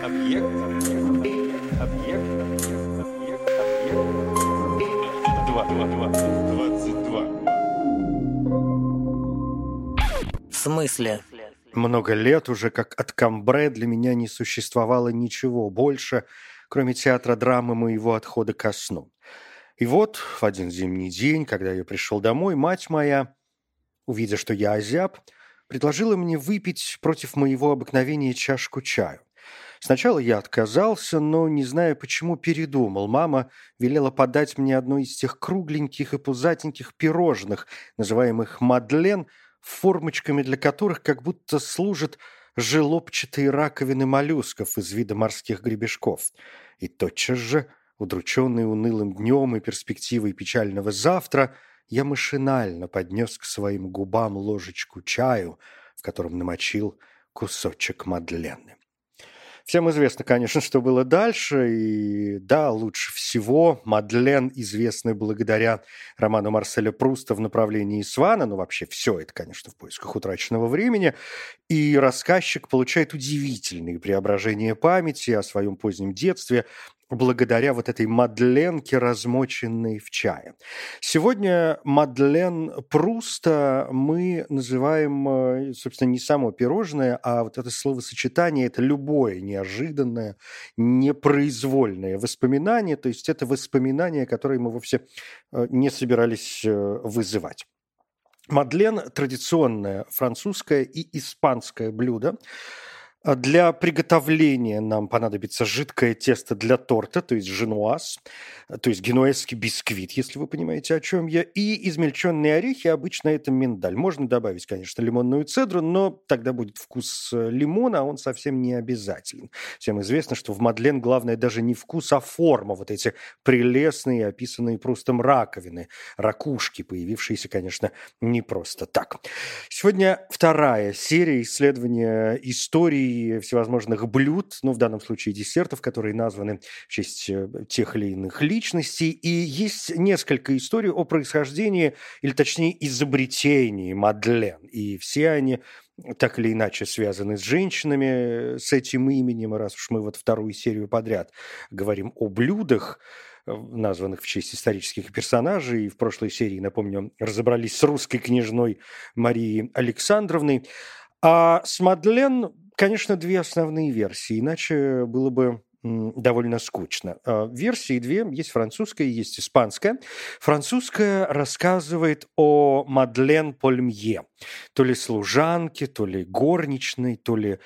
Объект. Объект. Объект. Объект. Объект. Два. Два. Два. Двадцать два. В смысле? Много лет уже, как от Камбре, для меня не существовало ничего больше, кроме театра драмы моего отхода ко сну. И вот в один зимний день, когда я пришел домой, мать моя, увидя, что я озяб, предложила мне выпить против моего обыкновения чашку чаю. Сначала я отказался, но, не зная почему, передумал. Мама велела подать мне одно из тех кругленьких и пузатеньких пирожных, называемых «мадлен», формочками для которых как будто служат желобчатые раковины моллюсков из вида морских гребешков. И тотчас же, удрученный унылым днем и перспективой печального завтра, я машинально поднес к своим губам ложечку чаю, в котором намочил кусочек Мадлены. Всем известно, конечно, что было дальше, и да, лучше всего Мадлен, известный благодаря роману Марселя Пруста в направлении Свана, ну вообще все это, конечно, в поисках утраченного времени, и рассказчик получает удивительные преображения памяти о своем позднем детстве, благодаря вот этой Мадленке, размоченной в чае. Сегодня Мадлен Пруста мы называем, э, собственно, не само пирожное, а вот это словосочетание – это любое неожиданное, непроизвольное воспоминание, то есть это воспоминание, которое мы вовсе э, не собирались э, вызывать. Мадлен – традиционное французское и испанское блюдо, для приготовления нам понадобится жидкое тесто для торта, то есть женуаз, то есть генуэзский бисквит, если вы понимаете, о чем я, и измельченные орехи, обычно это миндаль. Можно добавить, конечно, лимонную цедру, но тогда будет вкус э, лимона, а он совсем не обязателен. Всем известно, что в Мадлен главное даже не вкус, а форма, вот эти прелестные, описанные Прустом раковины, ракушки, появившиеся, конечно, не просто так. Сегодня вторая серия исследования истории всевозможных блюд, ну, в данном случае десертов, которые названы в честь э, тех или иных личностей. И есть несколько историй о происхождении, или точнее изобретении Мадлен. И все они так или иначе связаны с женщинами, с этим именем. Раз уж мы вот вторую серию подряд говорим о блюдах, э, названных в честь исторических персонажей. И в прошлой серии, напомню, разобрались с русской княжной Марией Александровной. А с Мадлен конечно, две основные версии, иначе было бы довольно скучно. А, версии две. Есть французская, есть испанская. Французская рассказывает о Мадлен Польмье. То ли служанке, то ли горничной, то ли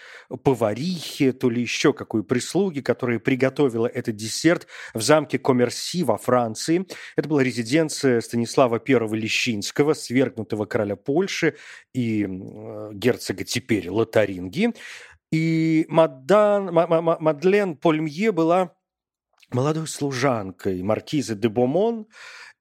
поварихе, то ли еще какой прислуги, которая приготовила этот десерт в замке Коммерси во Франции. Это была резиденция Станислава I Лещинского, свергнутого короля Польши и герцога теперь Лотарингии. И Мадан, Мадлен Польмье была молодой служанкой маркизы де Бомон,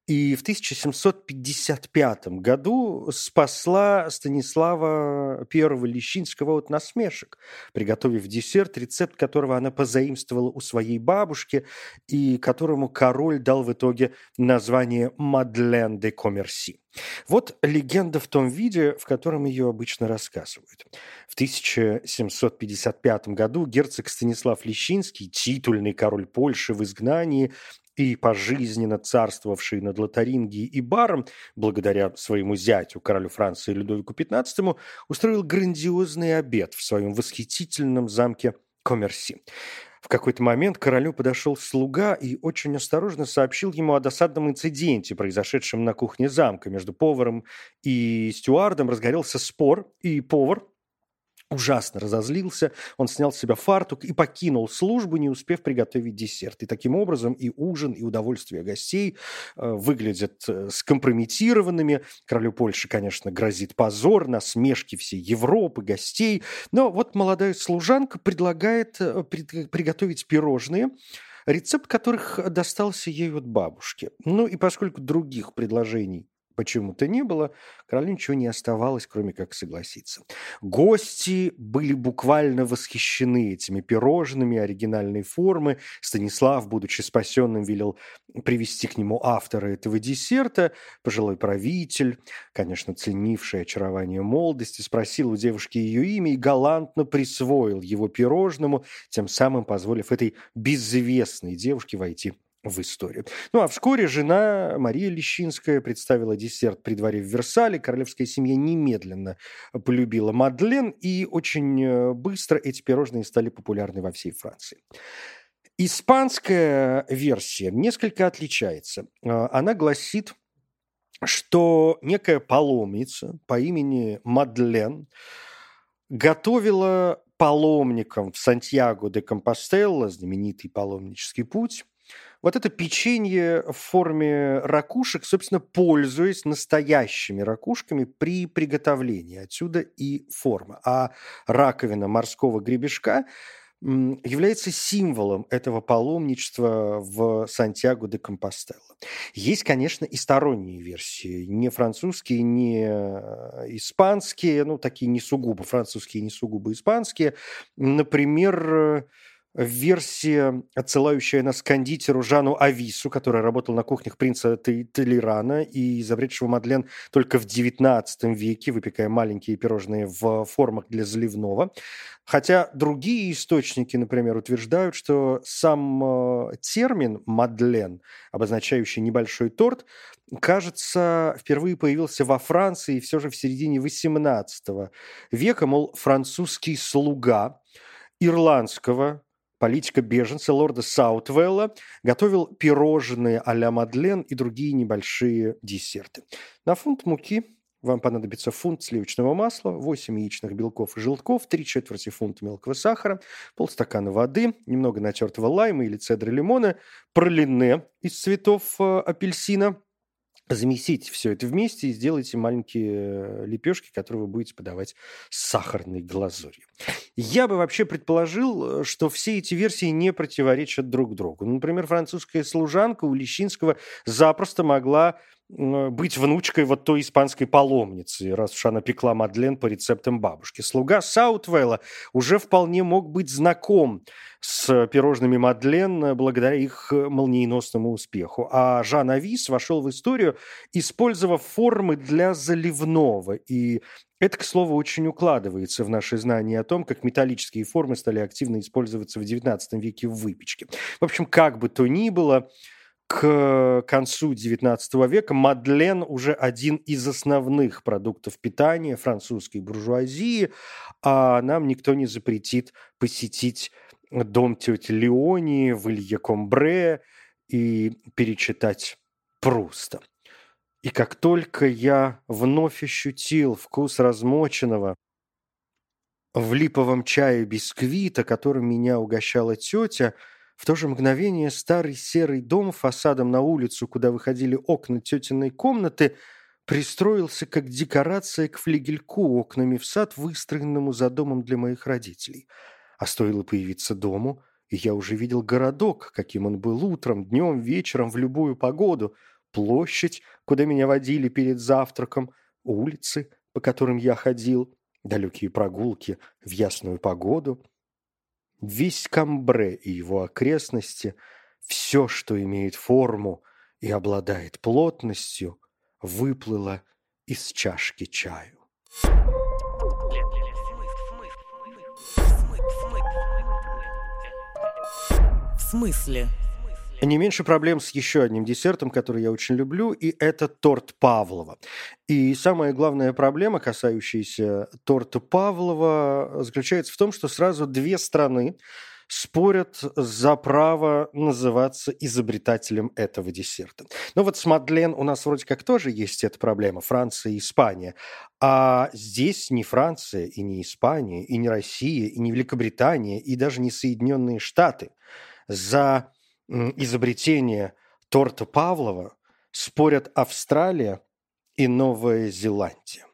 и в 1755 году спасла Станислава I Лещинского от насмешек, приготовив десерт, рецепт которого она позаимствовала у своей бабушки и которому король дал в итоге название «Мадлен де Коммерси». Вот легенда в том виде, в котором ее обычно рассказывают. В 1755 году герцог Станислав Лещинский, титульный король Польши в изгнании, и пожизненно царствовавший над Лотарингией и Баром, благодаря своему зятю, королю Франции Людовику XV, устроил грандиозный обед в своем восхитительном замке Коммерси. В какой-то момент королю подошел слуга и очень осторожно сообщил ему о досадном инциденте, произошедшем на кухне замка. Между поваром и стюардом разгорелся спор, и повар, ужасно разозлился, он снял с себя фартук и покинул службу, не успев приготовить десерт. И таким образом и ужин, и удовольствие гостей э, выглядят э, скомпрометированными. Королю Польши, конечно, грозит позор, насмешки всей Европы, гостей. Но вот молодая служанка предлагает э, приготовить пирожные, рецепт которых достался ей от бабушки. Ну и поскольку других предложений почему-то не было, королю ничего не оставалось, кроме как согласиться. Гости были буквально восхищены этими пирожными оригинальной формы. Станислав, будучи спасенным, велел привести к нему автора этого десерта, пожилой правитель, конечно, ценивший очарование молодости, спросил у девушки ее имя и галантно присвоил его пирожному, тем самым позволив этой безвестной девушке войти в историю. Ну а вскоре жена Мария Лещинская представила десерт при дворе в Версале. Королевская семья немедленно полюбила Мадлен, и очень э, быстро эти пирожные стали популярны во всей Франции. Испанская версия несколько отличается. Э, она гласит, что некая паломница по имени Мадлен готовила паломникам в Сантьяго де Компостелло, знаменитый паломнический путь, вот это печенье в форме ракушек, собственно, пользуясь настоящими ракушками при приготовлении. Отсюда и форма. А раковина морского гребешка является символом этого паломничества в Сантьяго де Компостелло. Есть, конечно, и сторонние версии, не французские, не э, испанские, ну, такие не сугубо французские, не сугубо испанские. Например, версия, отсылающая нас к кондитеру Жану Авису, который работал на кухнях принца Толерана и изобретшего Мадлен только в XIX веке, выпекая маленькие пирожные в формах для заливного. Хотя другие источники, например, утверждают, что сам э, термин «мадлен», обозначающий небольшой торт, кажется, впервые появился во Франции все же в середине XVIII века, мол, французский слуга ирландского политика беженца лорда Саутвелла готовил пирожные а-ля Мадлен и другие небольшие десерты. На фунт муки вам понадобится фунт сливочного масла, 8 яичных белков и желтков, 3 четверти фунта мелкого сахара, полстакана воды, немного натертого лайма или цедры лимона, пролине из цветов э, апельсина, замесите все это вместе и сделайте маленькие э, лепешки, которые вы будете подавать с сахарной глазурью. Я бы вообще предположил, э, что все эти версии не противоречат друг другу. Например, французская служанка у Лещинского запросто могла быть внучкой вот той испанской паломницы, раз уж она пекла Мадлен по рецептам бабушки. Слуга Саутвелла уже вполне мог быть знаком с пирожными Мадлен благодаря их молниеносному успеху. А Жан Авис вошел в историю, использовав формы для заливного. И это, к слову, очень укладывается в наши знания о том, как металлические формы стали активно использоваться в XIX веке в выпечке. В общем, как бы то ни было, к концу XIX века Мадлен уже один из основных продуктов питания французской буржуазии, а нам никто не запретит посетить дом тети Леони в Илье Комбре и перечитать Пруста. И как только я вновь ощутил вкус размоченного в липовом чае бисквита, которым меня угощала тетя, в то же мгновение старый серый дом фасадом на улицу, куда выходили окна тетиной комнаты, пристроился как декорация к флигельку окнами в сад, выстроенному за домом для моих родителей. А стоило появиться дому, и я уже видел городок, каким он был утром, днем, вечером, в любую погоду, площадь, куда меня водили перед завтраком, улицы, по которым я ходил, далекие прогулки в ясную погоду — Весь Камбре и его окрестности, все, что имеет форму и обладает плотностью, выплыло из чашки чаю. В смысле? Не меньше проблем с еще одним десертом, который я очень люблю, и это торт Павлова. И самая главная проблема, касающаяся торта Павлова, заключается в том, что сразу две страны спорят за право называться изобретателем этого десерта. Ну вот с Мадлен у нас вроде как тоже есть эта проблема, Франция и Испания. А здесь не Франция и не Испания, и не Россия, и не Великобритания, и даже не Соединенные Штаты. За изобретение торта Павлова спорят Австралия и Новая Зеландия.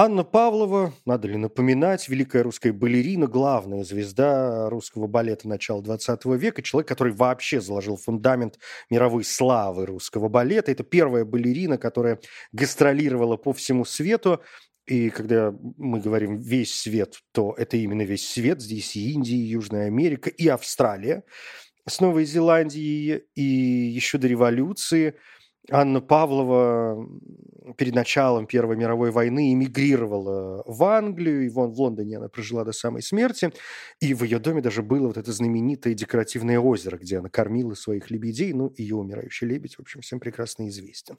Анна Павлова, надо ли напоминать, великая русская балерина, главная звезда русского балета начала 20 века, человек, который вообще заложил фундамент мировой славы русского балета. Это первая балерина, которая гастролировала по всему свету. И когда мы говорим «весь свет», то это именно весь свет. Здесь и Индия, и Южная Америка, и Австралия с Новой Зеландией, и еще до революции – Анна Павлова перед началом Первой мировой войны эмигрировала в Англию, и вон в Лондоне она прожила до самой смерти, и в ее доме даже было вот это знаменитое декоративное озеро, где она кормила своих лебедей, ну, ее умирающий лебедь, в общем, всем прекрасно известен.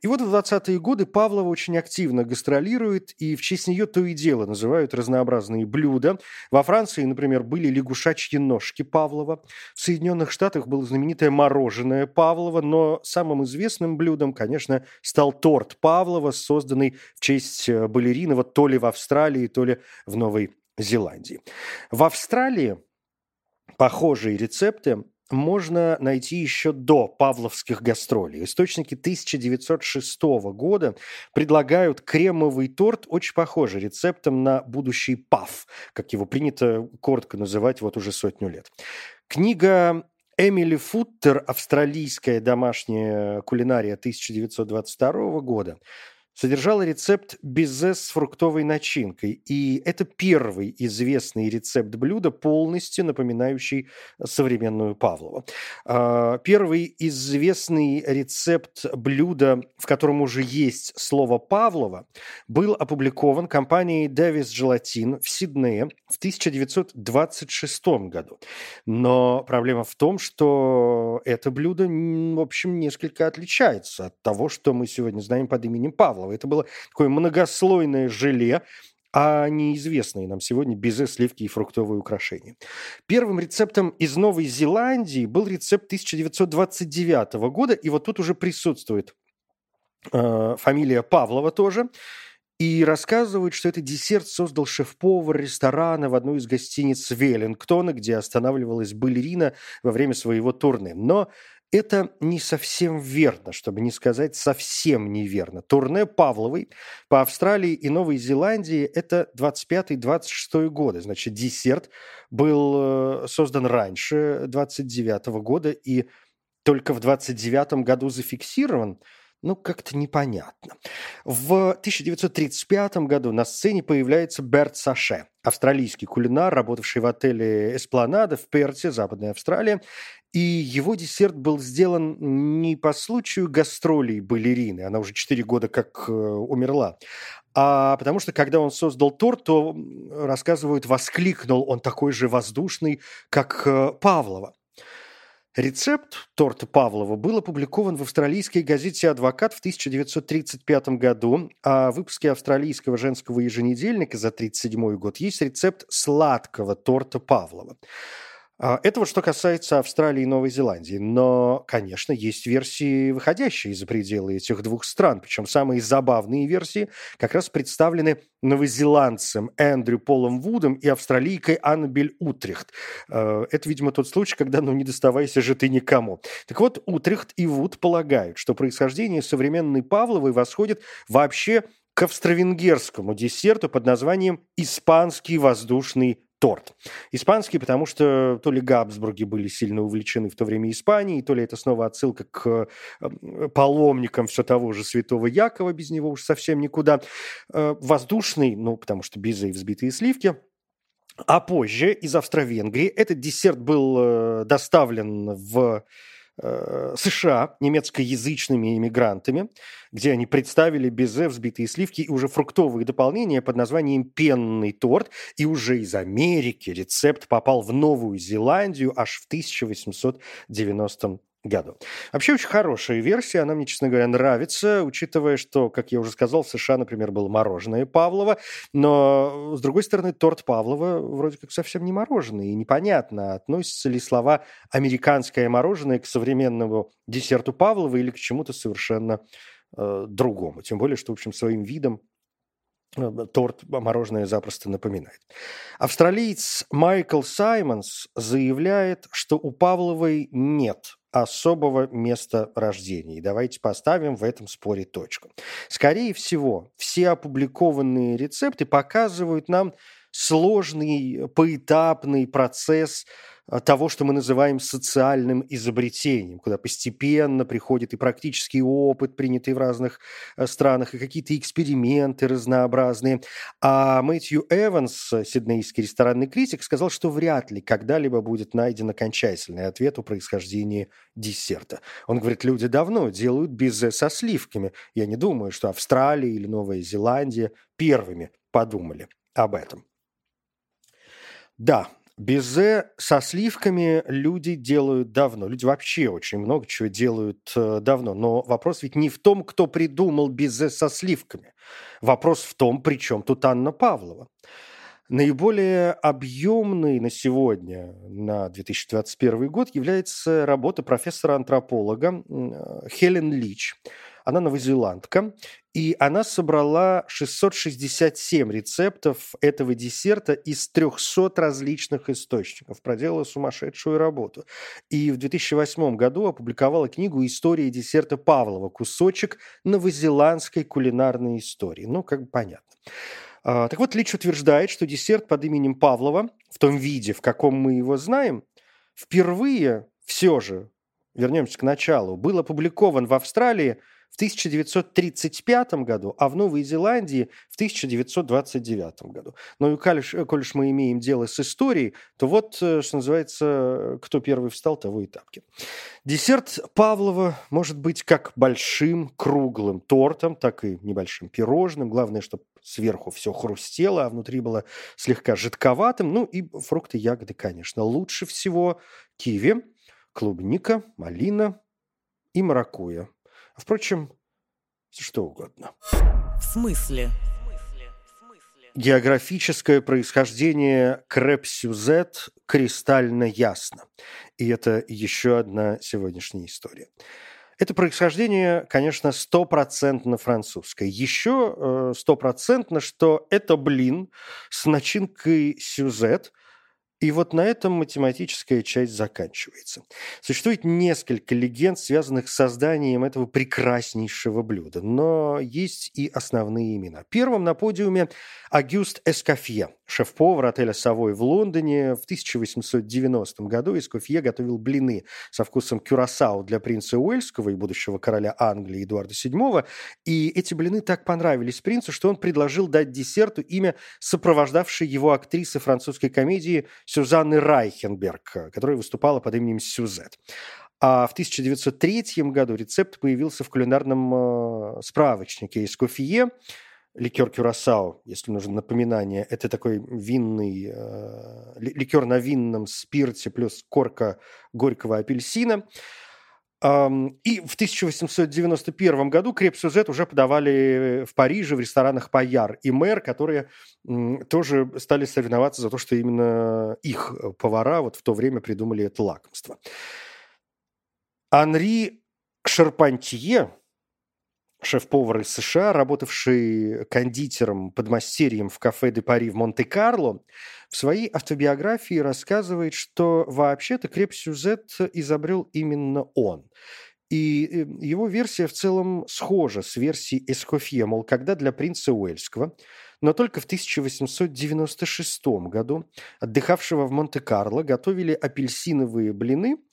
И вот в 20-е годы Павлова очень активно гастролирует, и в честь нее то и дело называют разнообразные блюда. Во Франции, например, были лягушачьи ножки Павлова, в Соединенных Штатах было знаменитое мороженое Павлова, но самым известным блюдом, конечно, стал торт Павлова, созданный в честь э, балеринова то ли в Австралии, то ли в Новой Зеландии. В Австралии похожие рецепты можно найти еще до павловских гастролей. Источники 1906 года предлагают кремовый торт, очень похожий рецептом на будущий пав, как его принято коротко называть вот уже сотню лет. Книга Эмили Футтер «Австралийская домашняя кулинария» 1922 года содержала рецепт безе с фруктовой начинкой. И это первый известный рецепт блюда, полностью напоминающий современную Павлову. А, первый известный рецепт блюда, в котором уже есть слово Павлова, был опубликован компанией Davis Gelatin в Сиднее в 1926 году. Но проблема в том, что это блюдо, в общем, несколько отличается от того, что мы сегодня знаем под именем Павлова. Павлова. Это было такое многослойное желе, а неизвестные нам сегодня безе, сливки и фруктовые украшения. Первым рецептом из Новой Зеландии был рецепт 1929 года, и вот тут уже присутствует э, фамилия Павлова тоже. И рассказывают, что этот десерт создал шеф-повар ресторана в одной из гостиниц Веллингтона, где останавливалась балерина во время своего турне. Но это не совсем верно, чтобы не сказать совсем неверно. Турне Павловой по Австралии и Новой Зеландии – это 25-26 годы. Значит, десерт был э, создан раньше 29 года и только в 29 году зафиксирован – ну, как-то непонятно. В 1935 году на сцене появляется Берт Саше, австралийский кулинар, работавший в отеле «Эспланада» в Перте, Западная Австралия. И его десерт был сделан не по случаю гастролей балерины, она уже 4 года как э, умерла, а потому что, когда он создал торт, то, рассказывают, воскликнул он такой же воздушный, как э, Павлова. Рецепт торта Павлова был опубликован в австралийской газете «Адвокат» в 1935 году, а в выпуске австралийского женского еженедельника за 1937 год есть рецепт сладкого торта Павлова. А, это вот что касается Австралии и Новой Зеландии. Но, конечно, есть версии, выходящие за пределы этих двух стран. Причем самые забавные версии как раз представлены новозеландцем Эндрю Полом Вудом и австралийкой Аннабель Утрехт. А, это, видимо, тот случай, когда ну не доставайся же ты никому. Так вот, Утрехт и Вуд полагают, что происхождение современной Павловой восходит вообще к австро-венгерскому десерту под названием «Испанский воздушный торт. Испанский, потому что то ли Габсбурги были сильно увлечены в то время Испанией, то ли это снова отсылка к э, паломникам все того же святого Якова, без него уж совсем никуда. Э, воздушный, ну, потому что безе и взбитые сливки. А позже из Австро-Венгрии этот десерт был э, доставлен в Э, США немецкоязычными иммигрантами, где они представили безе, взбитые сливки и уже фруктовые дополнения под названием «пенный торт». И уже из Америки рецепт попал в Новую Зеландию аж в 1890 году. Вообще очень хорошая версия, она мне, честно говоря, нравится, учитывая, что, как я уже сказал, в США, например, было мороженое Павлова, но, с другой стороны, торт Павлова вроде как совсем не мороженое, и непонятно, относятся ли слова «американское мороженое» к современному десерту Павлова или к чему-то совершенно э, другому. Тем более, что, в общем, своим видом торт мороженое запросто напоминает. Австралиец Майкл Саймонс заявляет, что у Павловой нет особого места рождения. И давайте поставим в этом споре точку. Скорее всего, все опубликованные рецепты показывают нам сложный поэтапный процесс а, того, что мы называем социальным изобретением, куда постепенно приходит и практический опыт, принятый в разных э, странах, и какие-то эксперименты разнообразные. А Мэтью Эванс, сиднейский ресторанный критик, сказал, что вряд ли когда-либо будет найден окончательный ответ о происхождении десерта. Он говорит, люди давно делают безе со сливками. Я не думаю, что Австралия или Новая Зеландия первыми подумали об этом. Да, Безе со сливками люди делают давно. Люди вообще очень много чего делают э, давно. Но вопрос ведь не в том, кто придумал безе со сливками. Вопрос в том, при чем тут Анна Павлова. Наиболее объемной на сегодня, на 2021 год, является работа профессора-антрополога э, Хелен Лич – она новозеландка, и она собрала 667 рецептов этого десерта из 300 различных источников. Проделала сумасшедшую работу. И в 2008 году опубликовала книгу «История десерта Павлова. Кусочек новозеландской кулинарной истории». Ну, как бы понятно. А, так вот, Лич утверждает, что десерт под именем Павлова, в том виде, в каком мы его знаем, впервые все же, вернемся к началу, был опубликован в Австралии в 1935 году, а в Новой Зеландии в 1929 году. Ну и коль коль мы имеем дело с историей, то вот, э, что называется, кто первый встал, того и тапки. Десерт Павлова может быть как большим круглым тортом, так и небольшим пирожным. Главное, чтобы сверху все хрустело, а внутри было слегка жидковатым. Ну и фрукты, ягоды, конечно. Лучше всего киви, клубника, малина и маракуйя. Впрочем, что угодно. В смысле? Географическое происхождение креп-сюзет кристально ясно. И это еще одна сегодняшняя история. Это происхождение, конечно, стопроцентно французское. Еще э, стопроцентно, что это блин с начинкой сюзет – и вот на этом математическая часть заканчивается. Существует несколько легенд, связанных с созданием этого прекраснейшего блюда, но есть и основные имена. Первым на подиуме Агюст Эскофье, шеф-повар отеля «Совой» в Лондоне. В 1890 году Эскофье готовил блины со вкусом кюрасау для принца Уэльского и будущего короля Англии Эдуарда VII. И эти блины так понравились принцу, что он предложил дать десерту имя сопровождавшей его актрисы французской комедии Сюзанны Райхенберг, которая выступала под именем Сюзет. А в 1903 году рецепт появился в кулинарном э, справочнике Эскофье. Ликер Кюрасао, если нужно напоминание, это такой винный, э, ликер на винном спирте плюс корка горького апельсина. И в 1891 году креп-сюзет уже подавали в Париже в ресторанах Паяр и Мэр, которые тоже стали соревноваться за то, что именно их э, повара вот в то время придумали это лакомство. Анри Шарпантье, шеф-повар из США, работавший кондитером, подмастерьем в кафе де Пари в Монте-Карло, в своей автобиографии рассказывает, что вообще-то креп-сюзет изобрел именно он. И э, его версия в целом схожа с версией Эскофье, мол, когда для принца Уэльского, но только в 1896 году отдыхавшего в Монте-Карло готовили апельсиновые блины –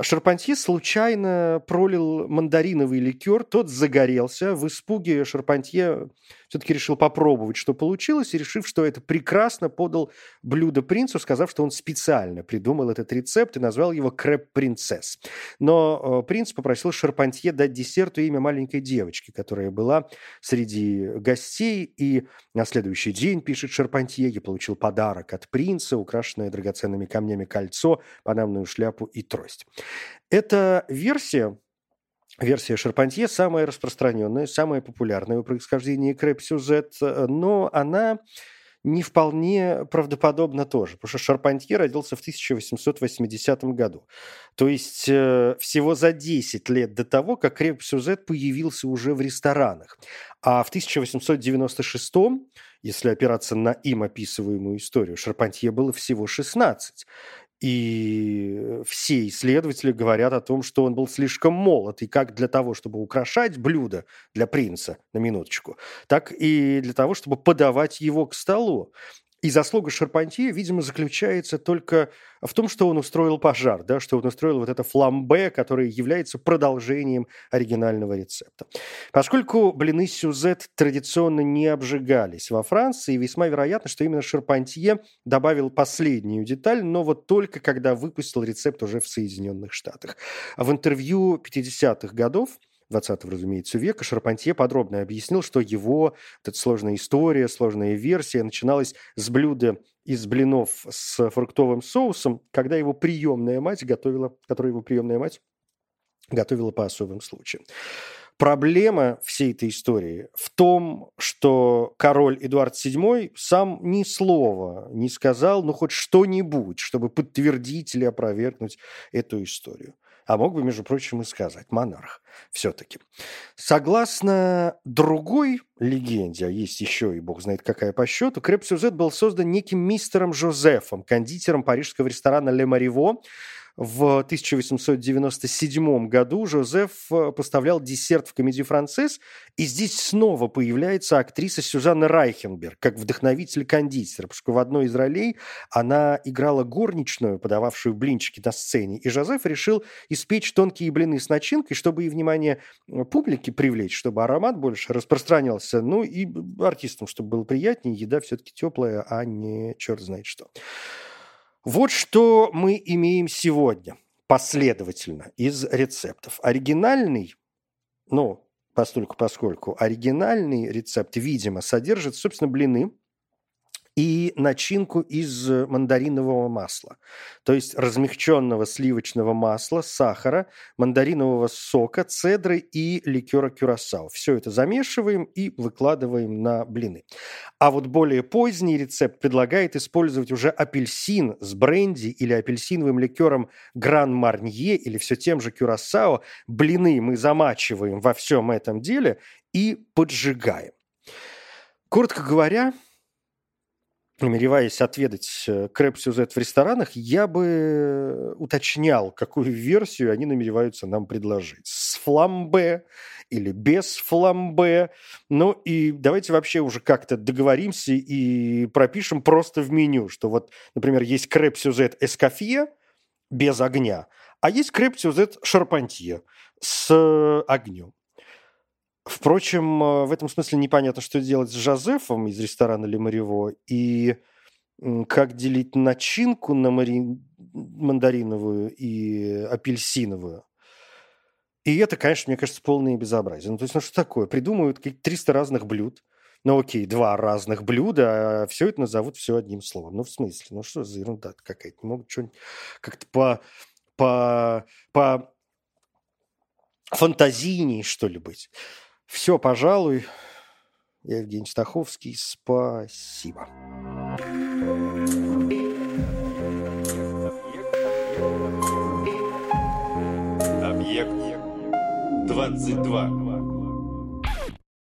Шарпантье случайно пролил мандариновый ликер, тот загорелся. В испуге Шарпантье все-таки решил попробовать, что получилось, и решив, что это прекрасно, подал блюдо принцу, сказав, что он специально придумал этот рецепт и назвал его «Крэп-принцесс». Но э, принц попросил Шарпантье дать десерту имя маленькой девочки, которая была среди гостей, и на следующий день, пишет Шарпантье, я получил подарок от принца, украшенное драгоценными камнями кольцо, панамную шляпу и трость. Эта версия Версия Шарпантье самая распространенная, самая популярная в происхождении крэп-сюжет, но она не вполне правдоподобна тоже, потому что Шарпантье родился в 1880 году. То есть э, всего за 10 лет до того, как креп-сюжет появился уже в ресторанах. А в 1896 если опираться на им описываемую историю, Шарпантье было всего 16. И все исследователи говорят о том, что он был слишком молод, и как для того, чтобы украшать блюдо для принца, на минуточку, так и для того, чтобы подавать его к столу. И заслуга Шарпантье, видимо, заключается только в том, что он устроил пожар, да, что он устроил вот это фламбе, которое является продолжением оригинального рецепта. Поскольку блины сюзет традиционно не обжигались во Франции, весьма вероятно, что именно Шарпантье добавил последнюю деталь, но вот только когда выпустил рецепт уже в Соединенных Штатах. В интервью 50-х годов 20 разумеется, века, Шарпантье подробно объяснил, что его вот эта сложная история, сложная версия начиналась с блюда из блинов с фруктовым соусом, когда его приемная мать готовила, которую его приемная мать готовила по особым случаям. Проблема всей этой истории в том, что король Эдуард VII сам ни слова не сказал, ну хоть что-нибудь, чтобы подтвердить или опровергнуть эту историю а мог бы, между прочим, и сказать монарх все-таки. Согласно другой легенде, а есть еще и бог знает какая по счету, креп-сюжет был создан неким мистером Жозефом, кондитером парижского ресторана «Ле Мариво», в 1897 году Жозеф э, поставлял десерт в комедию «Францесс», и здесь снова появляется актриса Сюзанна Райхенберг, как вдохновитель кондитера, потому что в одной из ролей она играла горничную, подававшую блинчики на сцене, и Жозеф решил испечь тонкие блины с начинкой, чтобы и внимание э, публики привлечь, чтобы аромат больше распространялся, ну и артистам, чтобы было приятнее, еда все-таки теплая, а не черт знает что. Вот что мы имеем сегодня последовательно из рецептов. Оригинальный, ну, постольку поскольку оригинальный рецепт, видимо, содержит, собственно, блины – и начинку из мандаринового масла, то есть размягченного сливочного масла, сахара, мандаринового сока, цедры и ликера кюрасао. Все это замешиваем и выкладываем на блины. А вот более поздний рецепт предлагает использовать уже апельсин с бренди или апельсиновым ликером Гран-Марнье или все тем же кюрасао. Блины мы замачиваем во всем этом деле и поджигаем. Коротко говоря, намереваясь отведать э, креп сюзет в ресторанах, я бы уточнял, какую версию они намереваются нам предложить. С фламбе или без фламбе. Ну и давайте вообще уже как-то договоримся и пропишем просто в меню, что вот, например, есть креп сюзет эскофье без огня, а есть креп сюзет шарпантье с огнем. Впрочем, э, в этом смысле непонятно, что делать с Жозефом из ресторана Ле Мариво и как делить начинку на мари... мандариновую и апельсиновую. И это, конечно, мне кажется, полное безобразие. Ну, то есть, ну что такое? Придумывают 300 разных блюд. Ну, окей, два разных блюда, а все это назовут все одним словом. Ну, в смысле? Ну, что за ерунда какая-то? Не могут что-нибудь как-то по, по, по фантазийней, что ли, быть. Все, пожалуй. Евгений Стаховский. Спасибо. Объект 22.